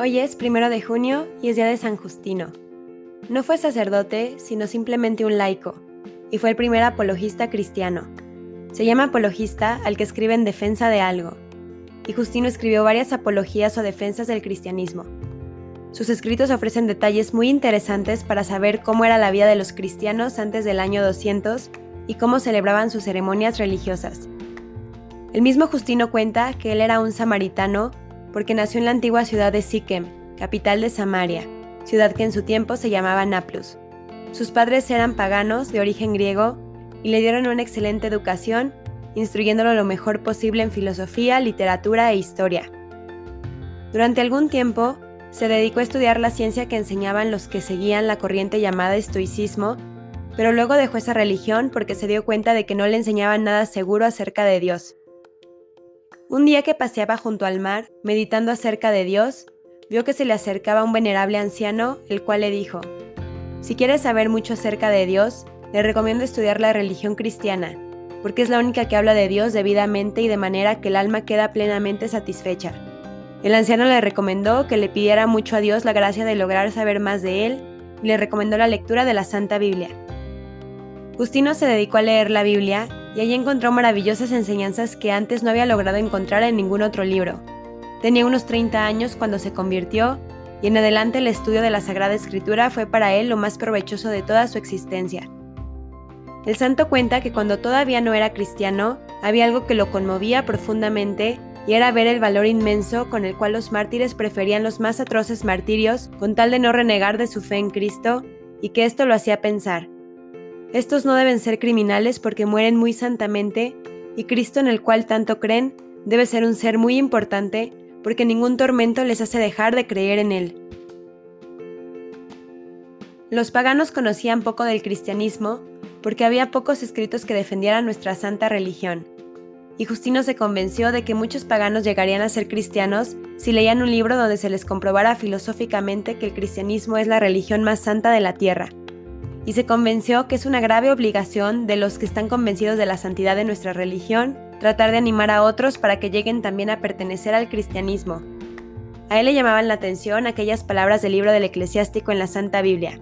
Hoy es primero de junio y es día de San Justino. No fue sacerdote, sino simplemente un laico, y fue el primer apologista cristiano. Se llama apologista al que escribe en defensa de algo, y Justino escribió varias apologías o defensas del cristianismo. Sus escritos ofrecen detalles muy interesantes para saber cómo era la vida de los cristianos antes del año 200 y cómo celebraban sus ceremonias religiosas. El mismo Justino cuenta que él era un samaritano porque nació en la antigua ciudad de Siquem, capital de Samaria, ciudad que en su tiempo se llamaba Naplus. Sus padres eran paganos de origen griego y le dieron una excelente educación, instruyéndolo lo mejor posible en filosofía, literatura e historia. Durante algún tiempo, se dedicó a estudiar la ciencia que enseñaban los que seguían la corriente llamada estoicismo, pero luego dejó esa religión porque se dio cuenta de que no le enseñaban nada seguro acerca de Dios. Un día que paseaba junto al mar, meditando acerca de Dios, vio que se le acercaba un venerable anciano, el cual le dijo, Si quieres saber mucho acerca de Dios, le recomiendo estudiar la religión cristiana, porque es la única que habla de Dios debidamente y de manera que el alma queda plenamente satisfecha. El anciano le recomendó que le pidiera mucho a Dios la gracia de lograr saber más de él y le recomendó la lectura de la Santa Biblia. Justino se dedicó a leer la Biblia y allí encontró maravillosas enseñanzas que antes no había logrado encontrar en ningún otro libro. Tenía unos 30 años cuando se convirtió y en adelante el estudio de la Sagrada Escritura fue para él lo más provechoso de toda su existencia. El santo cuenta que cuando todavía no era cristiano, había algo que lo conmovía profundamente y era ver el valor inmenso con el cual los mártires preferían los más atroces martirios con tal de no renegar de su fe en Cristo y que esto lo hacía pensar, estos no deben ser criminales porque mueren muy santamente y Cristo en el cual tanto creen debe ser un ser muy importante porque ningún tormento les hace dejar de creer en él. Los paganos conocían poco del cristianismo porque había pocos escritos que defendieran nuestra santa religión. Y Justino se convenció de que muchos paganos llegarían a ser cristianos si leían un libro donde se les comprobara filosóficamente que el cristianismo es la religión más santa de la tierra y se convenció que es una grave obligación de los que están convencidos de la santidad de nuestra religión tratar de animar a otros para que lleguen también a pertenecer al cristianismo. A él le llamaban la atención aquellas palabras del libro del eclesiástico en la Santa Biblia.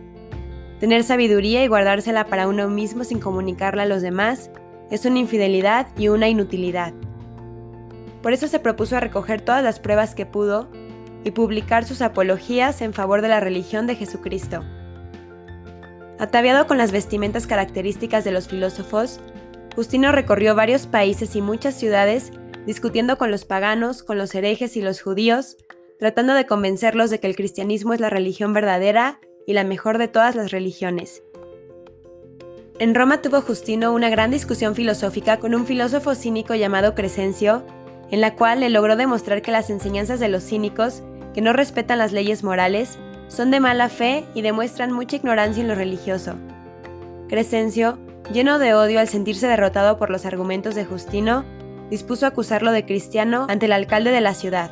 Tener sabiduría y guardársela para uno mismo sin comunicarla a los demás es una infidelidad y una inutilidad. Por eso se propuso a recoger todas las pruebas que pudo y publicar sus apologías en favor de la religión de Jesucristo. Ataviado con las vestimentas características de los filósofos, Justino recorrió varios países y muchas ciudades discutiendo con los paganos, con los herejes y los judíos, tratando de convencerlos de que el cristianismo es la religión verdadera y la mejor de todas las religiones. En Roma tuvo Justino una gran discusión filosófica con un filósofo cínico llamado Crescencio, en la cual le logró demostrar que las enseñanzas de los cínicos, que no respetan las leyes morales, son de mala fe y demuestran mucha ignorancia en lo religioso. Crescencio, lleno de odio al sentirse derrotado por los argumentos de Justino, dispuso acusarlo de cristiano ante el alcalde de la ciudad.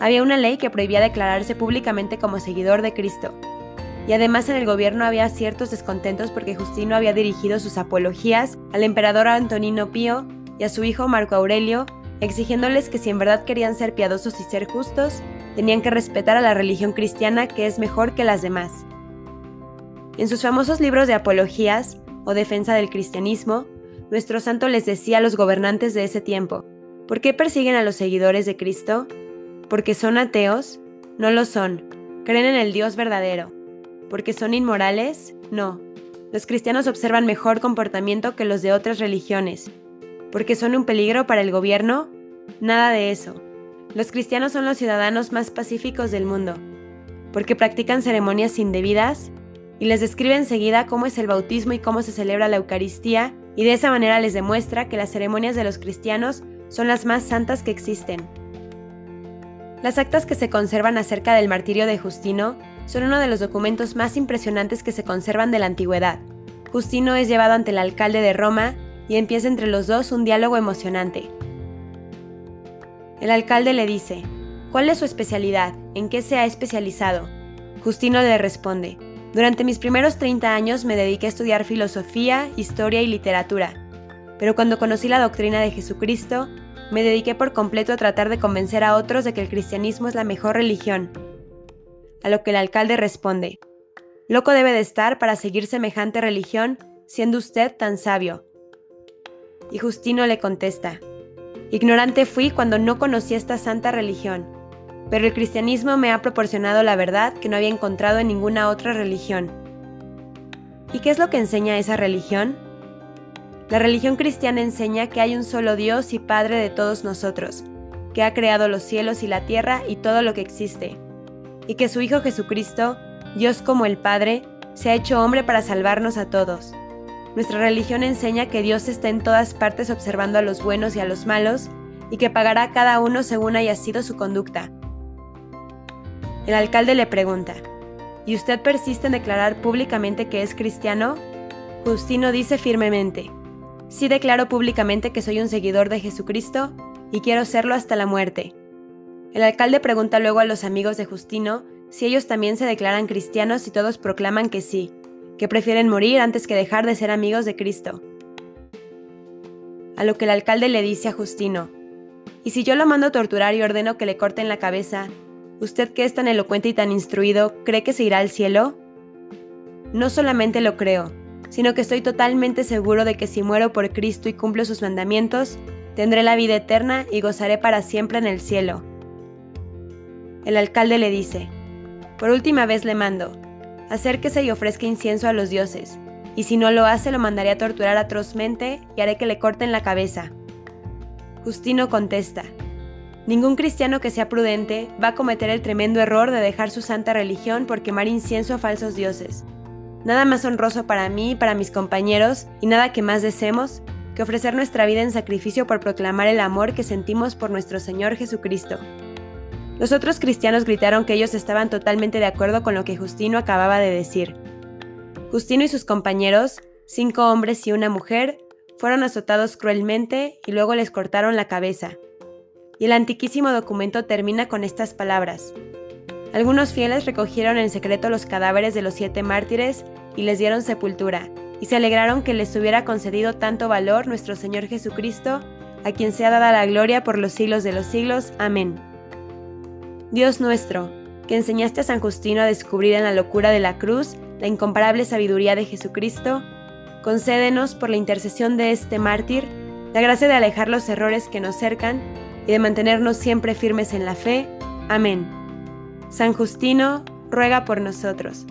Había una ley que prohibía declararse públicamente como seguidor de Cristo, y además en el gobierno había ciertos descontentos porque Justino había dirigido sus apologías al emperador Antonino Pío y a su hijo Marco Aurelio, exigiéndoles que si en verdad querían ser piadosos y ser justos, tenían que respetar a la religión cristiana que es mejor que las demás. En sus famosos libros de apologías o defensa del cristianismo, nuestro santo les decía a los gobernantes de ese tiempo, ¿por qué persiguen a los seguidores de Cristo? ¿Porque son ateos? No lo son. ¿Creen en el Dios verdadero? ¿Porque son inmorales? No. Los cristianos observan mejor comportamiento que los de otras religiones. ¿Porque son un peligro para el gobierno? Nada de eso. Los cristianos son los ciudadanos más pacíficos del mundo, porque practican ceremonias indebidas y les describe enseguida cómo es el bautismo y cómo se celebra la Eucaristía, y de esa manera les demuestra que las ceremonias de los cristianos son las más santas que existen. Las actas que se conservan acerca del martirio de Justino son uno de los documentos más impresionantes que se conservan de la antigüedad. Justino es llevado ante el alcalde de Roma y empieza entre los dos un diálogo emocionante. El alcalde le dice, ¿cuál es su especialidad? ¿En qué se ha especializado? Justino le responde, durante mis primeros 30 años me dediqué a estudiar filosofía, historia y literatura, pero cuando conocí la doctrina de Jesucristo, me dediqué por completo a tratar de convencer a otros de que el cristianismo es la mejor religión. A lo que el alcalde responde, Loco debe de estar para seguir semejante religión, siendo usted tan sabio. Y Justino le contesta, Ignorante fui cuando no conocí esta santa religión, pero el cristianismo me ha proporcionado la verdad que no había encontrado en ninguna otra religión. ¿Y qué es lo que enseña esa religión? La religión cristiana enseña que hay un solo Dios y Padre de todos nosotros, que ha creado los cielos y la tierra y todo lo que existe, y que su Hijo Jesucristo, Dios como el Padre, se ha hecho hombre para salvarnos a todos. Nuestra religión enseña que Dios está en todas partes observando a los buenos y a los malos, y que pagará a cada uno según haya sido su conducta. El alcalde le pregunta, ¿y usted persiste en declarar públicamente que es cristiano? Justino dice firmemente, Sí declaro públicamente que soy un seguidor de Jesucristo y quiero serlo hasta la muerte. El alcalde pregunta luego a los amigos de Justino si ellos también se declaran cristianos y todos proclaman que sí, que prefieren morir antes que dejar de ser amigos de Cristo. A lo que el alcalde le dice a Justino, ¿y si yo lo mando a torturar y ordeno que le corten la cabeza, usted que es tan elocuente y tan instruido, cree que se irá al cielo? No solamente lo creo, sino que estoy totalmente seguro de que si muero por Cristo y cumplo sus mandamientos, tendré la vida eterna y gozaré para siempre en el cielo. El alcalde le dice, por última vez le mando, acérquese y ofrezca incienso a los dioses, y si no lo hace lo mandaré a torturar atrozmente y haré que le corten la cabeza. Justino contesta, Ningún cristiano que sea prudente va a cometer el tremendo error de dejar su santa religión por quemar incienso a falsos dioses. Nada más honroso para mí y para mis compañeros, y nada que más deseemos, que ofrecer nuestra vida en sacrificio por proclamar el amor que sentimos por nuestro Señor Jesucristo. Los otros cristianos gritaron que ellos estaban totalmente de acuerdo con lo que Justino acababa de decir. Justino y sus compañeros, cinco hombres y una mujer, fueron azotados cruelmente y luego les cortaron la cabeza. Y el antiquísimo documento termina con estas palabras. Algunos fieles recogieron en secreto los cadáveres de los siete mártires y les dieron sepultura, y se alegraron que les hubiera concedido tanto valor nuestro Señor Jesucristo, a quien sea dada la gloria por los siglos de los siglos. Amén. Dios nuestro, que enseñaste a San Justino a descubrir en la locura de la cruz la incomparable sabiduría de Jesucristo, concédenos por la intercesión de este mártir la gracia de alejar los errores que nos cercan y de mantenernos siempre firmes en la fe. Amén. San Justino ruega por nosotros.